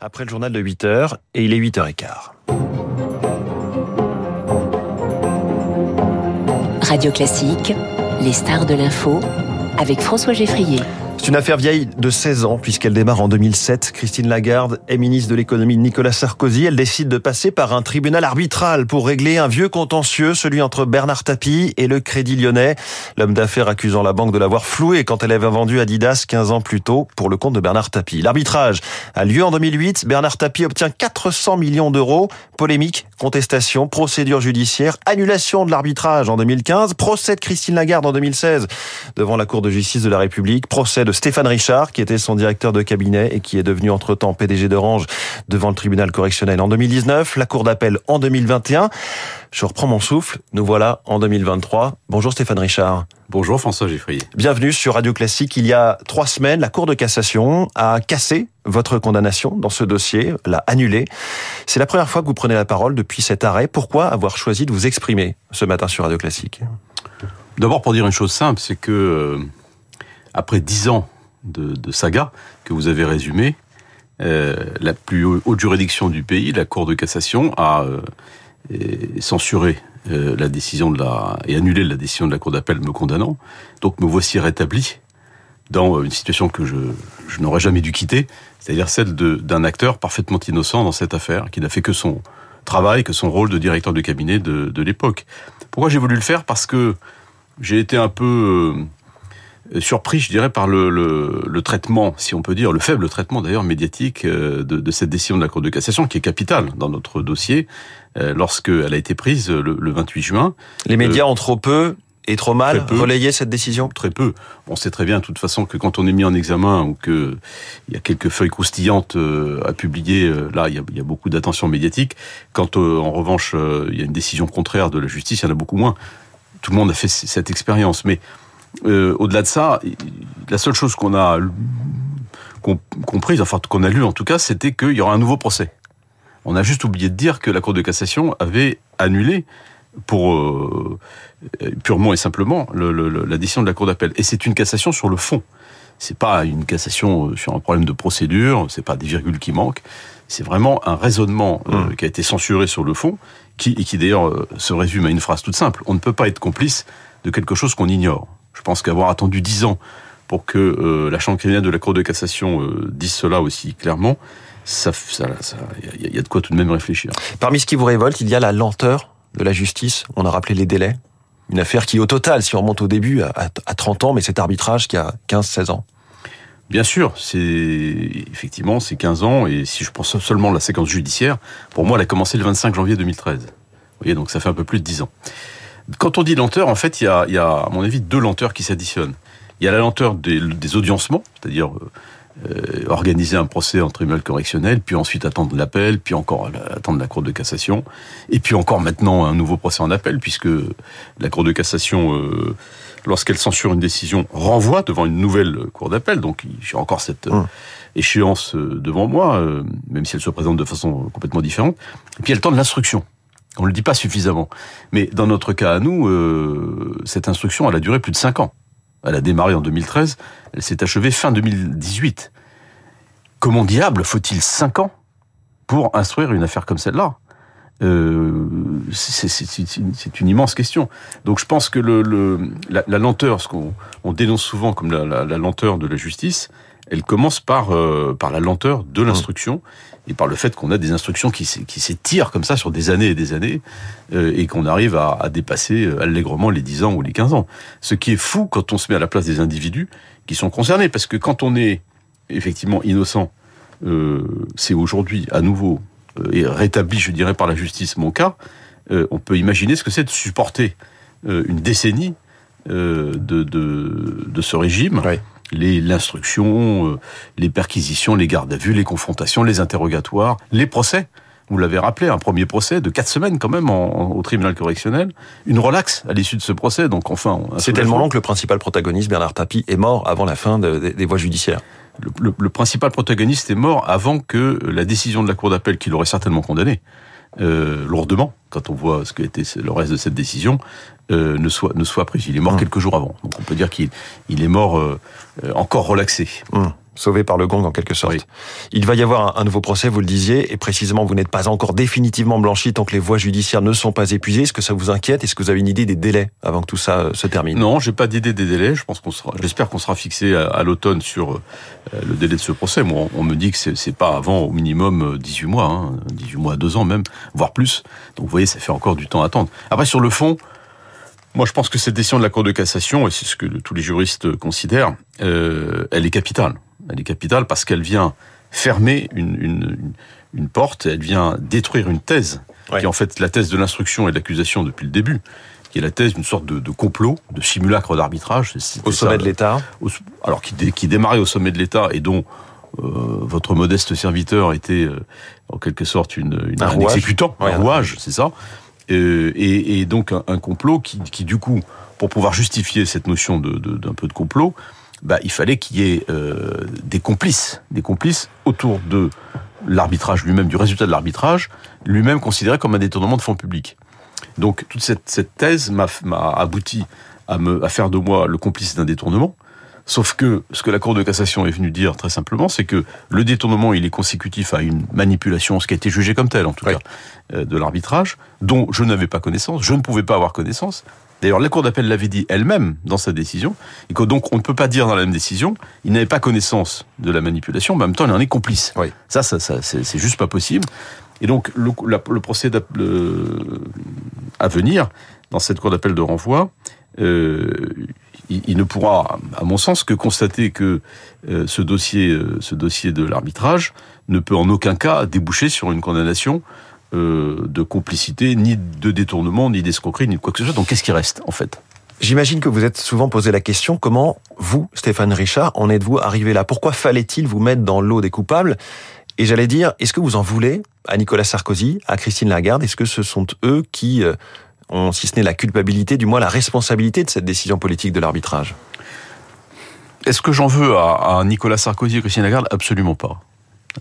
après le journal de 8h, et il est 8h15. Radio Classique, les stars de l'info, avec François Geffrier. C'est une affaire vieille de 16 ans puisqu'elle démarre en 2007. Christine Lagarde est ministre de l'économie de Nicolas Sarkozy. Elle décide de passer par un tribunal arbitral pour régler un vieux contentieux, celui entre Bernard Tapie et le Crédit Lyonnais. L'homme d'affaires accusant la banque de l'avoir floué quand elle avait vendu Adidas 15 ans plus tôt pour le compte de Bernard Tapie. L'arbitrage a lieu en 2008. Bernard Tapie obtient 400 millions d'euros. Polémique, contestation, procédure judiciaire, annulation de l'arbitrage en 2015, procès de Christine Lagarde en 2016 devant la Cour de justice de la République, procès de Stéphane Richard, qui était son directeur de cabinet et qui est devenu entre-temps PDG d'Orange devant le tribunal correctionnel en 2019, la Cour d'appel en 2021. Je reprends mon souffle, nous voilà en 2023. Bonjour Stéphane Richard. Bonjour François Geffrier. Bienvenue sur Radio Classique. Il y a trois semaines, la Cour de cassation a cassé votre condamnation dans ce dossier, l'a annulée. C'est la première fois que vous prenez la parole depuis cet arrêt. Pourquoi avoir choisi de vous exprimer ce matin sur Radio Classique? D'abord pour dire une chose simple, c'est que euh, après dix ans de, de, saga que vous avez résumé, euh, la plus haute juridiction du pays, la Cour de cassation, a euh, censuré euh, la décision de la et annulé la décision de la Cour d'appel me condamnant. Donc me voici rétabli dans une situation que je, n'aurais jamais dû quitter, c'est-à-dire celle d'un acteur parfaitement innocent dans cette affaire, qui n'a fait que son travail, que son rôle de directeur de cabinet de, l'époque. Pourquoi j'ai voulu le faire? Parce que j'ai été un peu euh, surpris, je dirais, par le, traitement, si on peut dire, le faible traitement d'ailleurs médiatique euh, de, de, cette décision de la Cour de cassation, qui est capitale dans notre dossier, euh, lorsqu'elle a été prise le, le 28 juin. Les médias ont trop peu et trop mal relayé cette décision? Très peu. On sait très bien, de toute façon, que quand on est mis en examen ou que il y a quelques feuilles croustillantes à publier, là, il y a, il y a beaucoup d'attention médiatique. Quand, en revanche, il y a une décision contraire de la justice, il y en a beaucoup moins. Tout le monde a fait cette expérience, mais euh, au-delà de ça, la seule chose qu'on a comprise, enfin qu'on a lu en tout cas, c'était qu'il y aura un nouveau procès. On a juste oublié de dire que la Cour de cassation avait annulé pour euh, purement et simplement le, le, la décision de la Cour d'appel. Et c'est une cassation sur le fond. C'est pas une cassation sur un problème de procédure, c'est pas des virgules qui manquent. C'est vraiment un raisonnement euh, mmh. qui a été censuré sur le fond, qui, et qui d'ailleurs euh, se résume à une phrase toute simple. On ne peut pas être complice de quelque chose qu'on ignore. Je pense qu'avoir attendu dix ans pour que euh, la Chambre criminelle de la Cour de cassation euh, dise cela aussi clairement, ça, ça, ça, y, a, de quoi tout de même réfléchir. Parmi ce qui vous révolte, il y a la lenteur de la justice. On a rappelé les délais. Une affaire qui, au total, si on remonte au début, a, a 30 ans, mais cet arbitrage qui a 15-16 ans. Bien sûr, c'est effectivement c'est 15 ans et si je pense seulement la séquence judiciaire, pour moi elle a commencé le 25 janvier 2013. Vous voyez donc ça fait un peu plus de 10 ans. Quand on dit lenteur, en fait, il y a, il y a à mon avis, deux lenteurs qui s'additionnent. Il y a la lenteur des, des audiencements, c'est-à-dire euh, organiser un procès en tribunal correctionnel, puis ensuite attendre l'appel, puis encore attendre la Cour de cassation, et puis encore maintenant un nouveau procès en appel, puisque la Cour de cassation, euh, lorsqu'elle censure une décision, renvoie devant une nouvelle Cour d'appel. Donc j'ai encore cette mmh. échéance devant moi, euh, même si elle se présente de façon complètement différente. Et puis elle tend de l'instruction. On ne le dit pas suffisamment. Mais dans notre cas à nous, euh, cette instruction, elle a duré plus de 5 ans. Elle a démarré en 2013, elle s'est achevée fin 2018. Comment diable faut-il 5 ans pour instruire une affaire comme celle-là? Euh, c'est une immense question. Donc je pense que la, lenteur, ce qu'on on dénonce souvent comme la, lenteur de la justice, elle commence par, euh, par la lenteur de l'instruction et par le fait qu'on a des instructions qui, qui s'étirent comme ça sur des années et des années euh, et qu'on arrive à, à, dépasser euh, allègrement les 10 ans ou les 15 ans. Ce qui est fou quand on se met à la place des individus qui sont concernés, parce que quand on est effectivement innocent, euh, c'est aujourd'hui à nouveau et rétabli, je dirais, par la justice mon cas, on peut imaginer ce que c'est de supporter une décennie de, de, de, ce régime. Oui l'instruction, euh, les perquisitions, les gardes à vue, les confrontations, les interrogatoires, les procès. Vous l'avez rappelé, un premier procès de quatre semaines quand même en, en, au tribunal correctionnel, une relaxe à l'issue de ce procès. Donc enfin, c'est tellement long que le principal protagoniste Bernard Tapie est mort avant la fin de, de, des voies judiciaires. Le, le, le, principal protagoniste est mort avant que la décision de la cour d'appel qui l'aurait certainement condamné euh, lourdement quand on voit ce que était le reste de cette décision euh, ne soit ne soit pris. Il est mort mmh. quelques jours avant, donc on peut dire qu'il il est mort euh, encore relaxé. Mmh. sauvé par le gong en quelque sorte. Il va y avoir un, nouveau procès, vous le disiez, et précisément, vous n'êtes pas encore définitivement blanchi tant que les voies judiciaires ne sont pas épuisées. Est-ce que ça vous inquiète? Est-ce que vous avez une idée des délais avant que tout ça euh, se termine? Non, j'ai pas d'idée des délais. Je pense qu'on sera, j'espère qu'on sera fixé à, l'automne sur euh, le délai de ce procès. Moi, on me dit que c'est pas avant au minimum 18 mois, hein, 18 mois à 2 ans même, voire plus. Donc vous voyez, ça fait encore du temps à attendre. Après, sur le fond, moi, je pense que cette décision de la Cour de cassation, et c'est ce que tous les juristes considèrent, euh, elle est capitale. Elle est capitale parce qu'elle vient fermer une, une, une, porte, elle vient détruire une thèse, qui est en fait la thèse de l'instruction et de l'accusation depuis le début, qui est la thèse d'une sorte de, de, complot, de simulacre d'arbitrage. Au sommet de l'État Alors, qui, qui démarrait au sommet de l'État et dont euh, votre modeste serviteur était euh, en quelque sorte une, une un, exécutant, un rouage, c'est ça. Euh, et, donc un, complot qui, du coup, pour pouvoir justifier cette notion d'un peu de complot, bah, il fallait qu'il y ait euh, des complices, des complices autour de l'arbitrage lui-même, du résultat de l'arbitrage, lui-même considéré comme un détournement de fonds publics. Donc toute cette, thèse m'a abouti à faire de moi le complice d'un détournement. Sauf que ce que la Cour de cassation est venue dire très simplement, c'est que le détournement, il est consécutif à une manipulation, ce qui a été jugé comme tel en tout cas, euh, de l'arbitrage, dont je n'avais pas connaissance, je ne pouvais pas avoir connaissance. D'ailleurs, la Cour d'appel l'avait dit elle-même dans sa décision, et que donc on ne peut pas dire dans la même décision, il n'avait pas connaissance de la manipulation, mais en même temps il en est complice. Oui. Ça, ça, ça c'est juste pas possible. Et donc le, le procès à venir dans cette Cour d'appel de renvoi, euh, il, ne pourra, à mon sens, que constater que euh, ce dossier, euh, ce dossier de l'arbitrage ne peut en aucun cas déboucher sur une condamnation euh, de complicité, ni de détournement, ni d'escroquerie, ni de quoi que ce soit. Donc qu'est-ce qui reste, en fait? J'imagine que vous êtes souvent posé la question comment vous, Stéphane Richard, en êtes-vous arrivé là? Pourquoi fallait-il vous mettre dans l'eau des coupables? Et j'allais dire, est-ce que vous en voulez à Nicolas Sarkozy, à Christine Lagarde? Est-ce que ce sont eux qui si ce n'est la culpabilité, du moins la responsabilité de cette décision politique de l'arbitrage Est-ce que j'en veux à, Nicolas Sarkozy et Christine Lagarde? Absolument pas.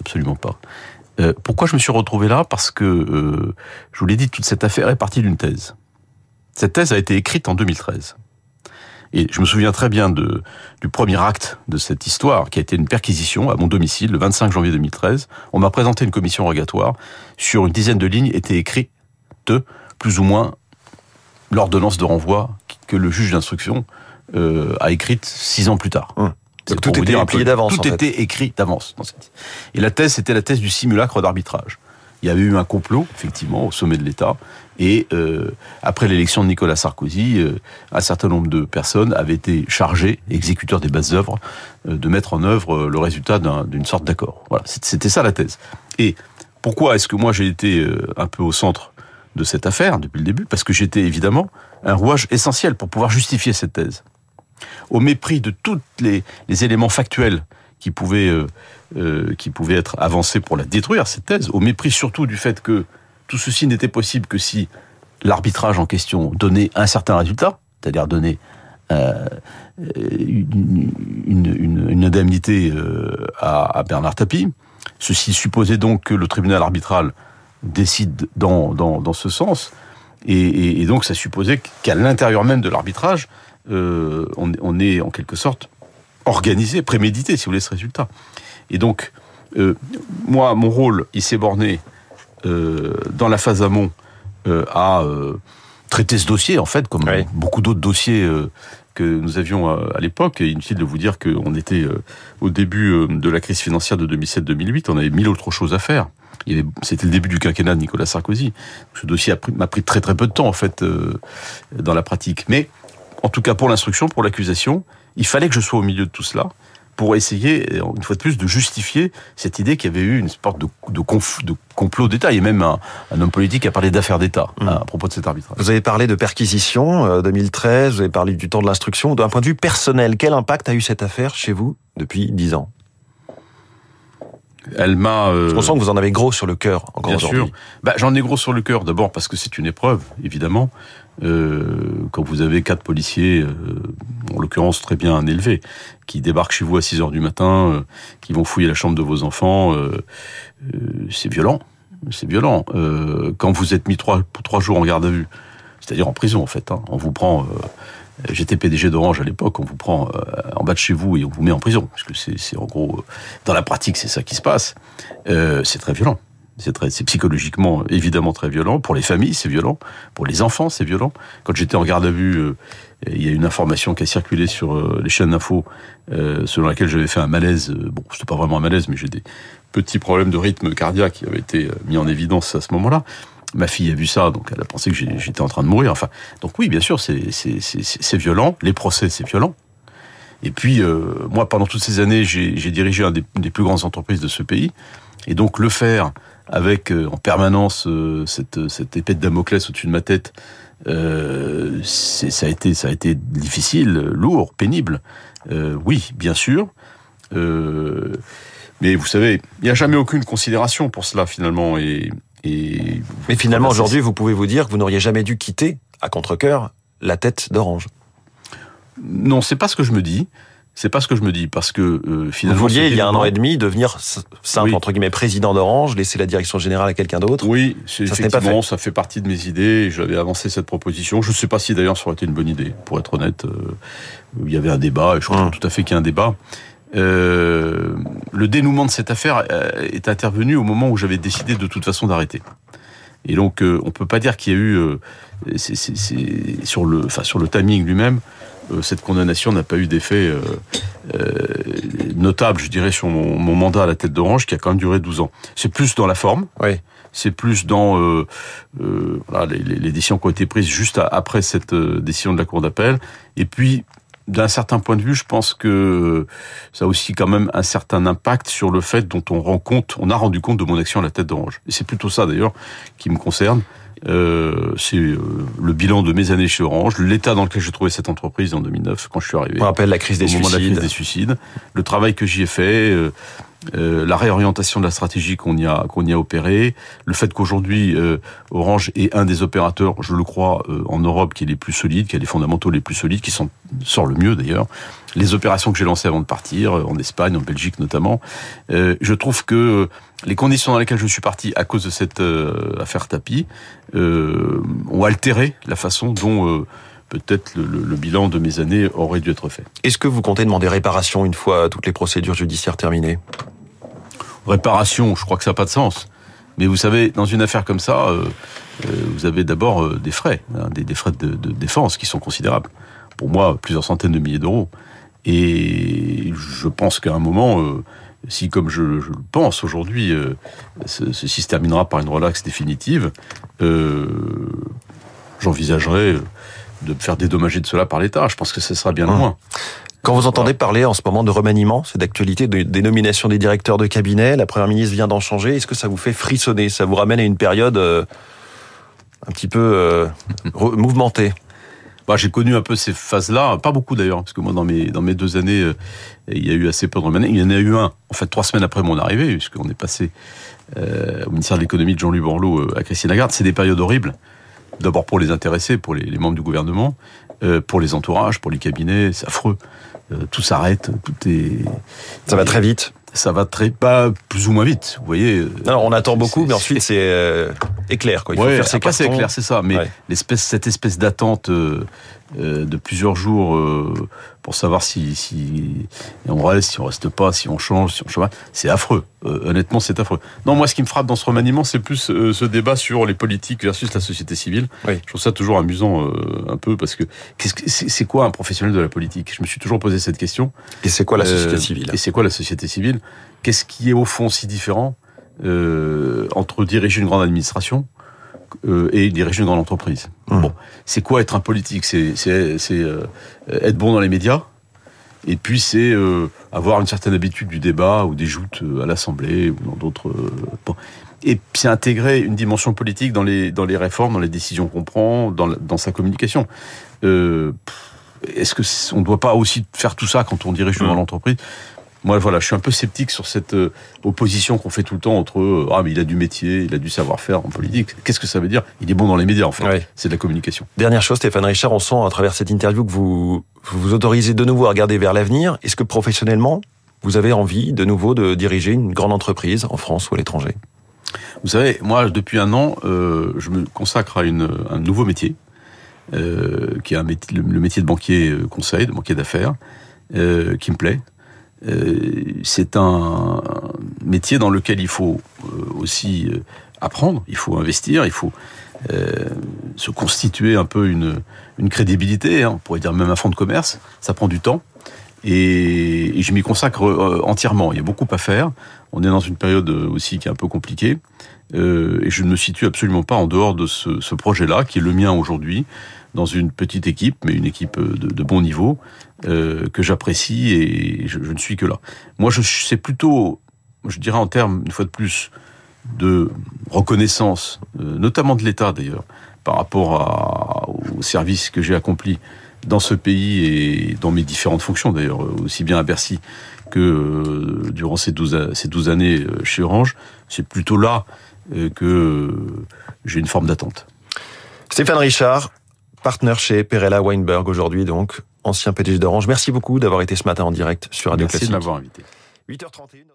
Absolument pas. Euh, pourquoi je me suis retrouvé là? Parce que, euh, je vous l'ai dit, toute cette affaire est partie d'une thèse. Cette thèse a été écrite en 2013. Et je me souviens très bien de, du premier acte de cette histoire, qui a été une perquisition à mon domicile le 25 janvier 2013. On m'a présenté une commission rogatoire. Sur une dizaine de lignes étaient écrits de plus ou moins l'ordonnance de renvoi que le juge d'instruction euh, a écrite six ans plus tard. Hum. tout était d'avance. Tout était écrit d'avance. Et la thèse, c'était la thèse du simulacre d'arbitrage. Il y avait eu un complot, effectivement, au sommet de l'État. Et euh, après l'élection de Nicolas Sarkozy, euh, un certain nombre de personnes avaient été chargées, exécuteurs des bases œuvres, euh, de mettre en œuvre le résultat d'une sorte d'accord. Voilà, c'était ça la thèse. Et pourquoi est-ce que moi j'ai été un peu au centre de cette affaire depuis le début, parce que j'étais évidemment un rouage essentiel pour pouvoir justifier cette thèse. Au mépris de tous les, éléments factuels qui pouvaient, euh, euh, qui pouvaient être avancés pour la détruire, cette thèse, au mépris surtout du fait que tout ceci n'était possible que si l'arbitrage en question donnait un certain résultat, c'est-à-dire donnait euh, une, indemnité à, à Bernard Tapie. Ceci supposait donc que le tribunal arbitral décide dans, dans, dans ce sens. Et, et, donc ça supposait qu'à l'intérieur même de l'arbitrage, euh, on, on, est en quelque sorte organisé, prémédité, si vous voulez, ce résultat. Et donc, euh, moi, mon rôle, il s'est borné euh, dans la phase amont à traiter ce dossier, en fait, comme beaucoup d'autres dossiers nous avions à, l'époque. Inutile de vous dire qu'on était au début de la crise financière de 2007-2008, on avait mille autres choses à faire. C'était le début du quinquennat de Nicolas Sarkozy. Ce dossier m'a pris, très très peu de temps en fait euh, dans la pratique. Mais en tout cas pour l'instruction, pour l'accusation, il fallait que je sois au milieu de tout cela pour essayer, une fois de plus, de justifier cette idée qu'il y avait eu une sorte de, de, de complot d'État. Il y a même un, homme politique qui a parlé d'affaires d'État mmh. à propos de cet arbitrage. Vous avez parlé de perquisition 2013, euh, vous avez parlé du temps de l'instruction. D'un point de vue personnel, quel impact a eu cette affaire chez vous depuis dix ans? Elle m'a. Euh... Je sens que vous en avez gros sur le cœur encore Bien sûr. Bah, j'en ai gros sur le cœur. D'abord parce que c'est une épreuve, évidemment. Euh, quand vous avez quatre policiers, euh, en l'occurrence très bien élevés, qui débarquent chez vous à 6 heures du matin, qui vont fouiller la chambre de vos enfants, c'est violent. C'est violent. quand vous êtes mis trois, trois jours en garde à vue, c'est-à-dire en prison en fait, hein, on vous prend J'étais PDG d'Orange à l'époque, on vous prend en bas de chez vous et on vous met en prison, parce que c'est en gros, dans la pratique, c'est ça qui se passe. c'est très violent. C'est psychologiquement évidemment très violent. Pour les familles, c'est violent. Pour les enfants, c'est violent. Quand j'étais en garde à vue, il y a une information qui a circulé sur les chaînes d'infos, selon laquelle j'avais fait un malaise. Bon, c'était pas vraiment un malaise, mais j'ai des petits problèmes de rythme cardiaque qui avaient été mis en évidence à ce moment-là. Ma fille a vu ça, donc elle a pensé que j'étais en train de mourir. Enfin, donc oui, bien sûr, c'est violent. Les procès, c'est violent. Et puis, euh, moi, pendant toutes ces années, j'ai dirigé un des, plus grandes entreprises de ce pays. Et donc, le faire avec euh, en permanence euh, cette, cette épée de Damoclès au-dessus de ma tête, euh, ça a été ça a été difficile, lourd, pénible. oui, bien sûr. Mais vous savez, il n'y a jamais aucune considération pour cela finalement. Et, et Mais finalement, aujourd'hui, vous pouvez vous dire que vous n'auriez jamais dû quitter, à contre-cœur, la tête d'Orange. Non, c'est pas ce que je me dis. C'est pas ce que je me dis parce que euh, finalement. Vous vouliez il y a un an et demi devenir simple entre guillemets président d'Orange, laisser la direction générale à quelqu'un d'autre. Oui, c'est effectivement ça fait partie de mes idées. J'avais avancé cette proposition. Je ne sais pas si d'ailleurs ça aurait été une bonne idée, pour être honnête. Euh, il y avait un débat et je crois hum. tout à fait qu'il y a un débat. Euh, le dénouement de cette affaire euh, est intervenu au moment où j'avais décidé de toute façon d'arrêter. Et donc, euh, on peut pas dire qu'il y a eu, euh, c'est, sur le, enfin sur le timing lui-même, cette condamnation n'a pas eu d'effet notable, je dirais, sur mon, mandat à la tête d'Orange, qui a quand même duré 12 ans. C'est plus dans la forme. Oui. C'est plus dans voilà, les, les, décisions qui ont été prises juste après cette décision de la Cour d'appel. Et puis, d'un certain point de vue, je pense que ça a aussi quand même un certain impact sur le fait dont on rend compte, on a rendu compte de mon action à la tête d'Orange. Et c'est plutôt ça d'ailleurs qui me concerne. Euh, c'est euh, le bilan de mes années chez Orange, l'état dans lequel j'ai trouvé cette entreprise en 2009 quand je suis arrivé. On rappelle la crise des au moment de la crise des suicides, le travail que j'y ai fait, euh, euh, la réorientation de la stratégie qu'on y a qu'on y a opéré, le fait qu'aujourd'hui euh, Orange est un des opérateurs, je le crois, euh, en Europe qui est les plus solides, qui a les fondamentaux les plus solides, qui sont sort le mieux d'ailleurs. Les opérations que j'ai lancées avant de partir, en Espagne, en Belgique notamment, je trouve que les conditions dans lesquelles je suis parti à cause de cette affaire tapis ont altéré la façon dont peut-être le, le, bilan de mes années aurait dû être fait. Est-ce que vous comptez demander réparation une fois toutes les procédures judiciaires terminées? Réparation, je crois que ça n'a pas de sens. Mais vous savez, dans une affaire comme ça, euh, euh vous avez d'abord euh, des frais, hein, des, des, frais de, de, défense qui sont considérables. Pour moi, plusieurs centaines de milliers d'euros. Et je pense qu'à un moment, si, comme je, je le pense aujourd'hui, ceci se terminera par une relaxe définitive, j'envisagerai de faire dédommager de cela par l'État. Je pense que ce sera bien mmh. loin. Quand vous entendez parler en ce moment de remaniement, c'est d'actualité, de, des nominations des directeurs de cabinet, la Première ministre vient d'en changer, est-ce que ça vous fait frissonner? Ça vous ramène à une période euh, un petit peu euh, mouvementée? Bah, j'ai connu un peu ces phases-là, pas beaucoup d'ailleurs, parce que moi dans mes dans mes deux années, euh, il y a eu assez peu de remaniements. Il y en a eu un, en fait, trois semaines après mon arrivée, puisqu'on est passé au ministère de l'économie de Jean-Louis Borloo à Christine Lagarde. C'est des périodes horribles D'abord pour les intéressés, pour les, les membres du gouvernement, euh, pour les entourages, pour les cabinets, c'est affreux. Euh, tout s'arrête, tout est. Ça va très vite. Ça va très pas plus ou moins vite, vous voyez. Non, on attend beaucoup, mais ensuite c'est euh, éclair. Quoi. Il faut faire ses c'est éclair, c'est ça. Mais l'espèce, cette espèce d'attente euh, euh, de plusieurs jours euh, pour savoir si, si on reste, si on reste pas, si on change, si on change C'est affreux. Euh, honnêtement, c'est affreux. Non, moi, ce qui me frappe dans ce remaniement, c'est plus ce débat sur les politiques versus la société civile. Oui. Je trouve ça toujours amusant un peu parce que c'est quoi un professionnel de la politique? Je me suis toujours posé cette question. Et c'est quoi la société civile? Et c'est quoi la société civile? Qu'est-ce qui est au fond si différent? Entre diriger une grande administration euh, et diriger une grande entreprise. Mmh. Bon, c'est quoi être un politique? C'est euh, être bon dans les médias, et puis c'est euh, avoir une certaine habitude du débat ou des joutes euh, à l'Assemblée ou dans d'autres. Euh, bon. Et puis c'est intégrer une dimension politique dans les dans les réformes, dans les décisions qu'on prend, dans, dans sa communication. Est-ce que on ne doit pas aussi faire tout ça quand on dirige une mmh. grande entreprise? Moi, voilà, je suis un peu sceptique sur cette euh, opposition qu'on fait tout le temps entre euh, ah mais il a du métier, il a du savoir-faire en politique. Qu'est-ce que ça veut dire? Il est bon dans les médias, en fait. C'est de la communication. Dernière chose, Stéphane Richard, on sent à travers cette interview que vous vous, vous autorisez de nouveau à regarder vers l'avenir. Est-ce que professionnellement, vous avez envie de nouveau de diriger une grande entreprise en France ou à l'étranger? Vous savez, moi, depuis un an, euh, je me consacre à une, un nouveau métier euh, qui est un métier, le, métier de banquier conseil, de banquier d'affaires, euh, qui me plaît. Euh, c'est un métier dans lequel il faut aussi apprendre, il faut investir, il faut se constituer un peu une, crédibilité, hein, on pourrait dire même un fonds de commerce, ça prend du temps. Et, je m'y consacre entièrement. Il y a beaucoup à faire. On est dans une période aussi qui est un peu compliquée. Euh, et je ne me situe absolument pas en dehors de ce projet-là, qui est le mien aujourd'hui, dans une petite équipe, mais une équipe de, de bon niveau, euh, que j'apprécie et je, ne suis que là. Moi, je c'est plutôt, je dirais en termes, une fois de plus, de reconnaissance, euh, notamment de l'État d'ailleurs, par rapport à, au service que j'ai accompli dans ce pays et dans mes différentes fonctions d'ailleurs, aussi bien à Bercy que euh, durant ces 12, ces 12 années euh, chez Orange, c'est plutôt là euh, que j'ai une forme d'attente. Stéphane Richard, partenaire chez Perella Weinberg aujourd'hui, donc ancien PDG d'Orange. Merci beaucoup d'avoir été ce matin en direct sur Radio Merci Classique. de m'avoir invité. 8h31.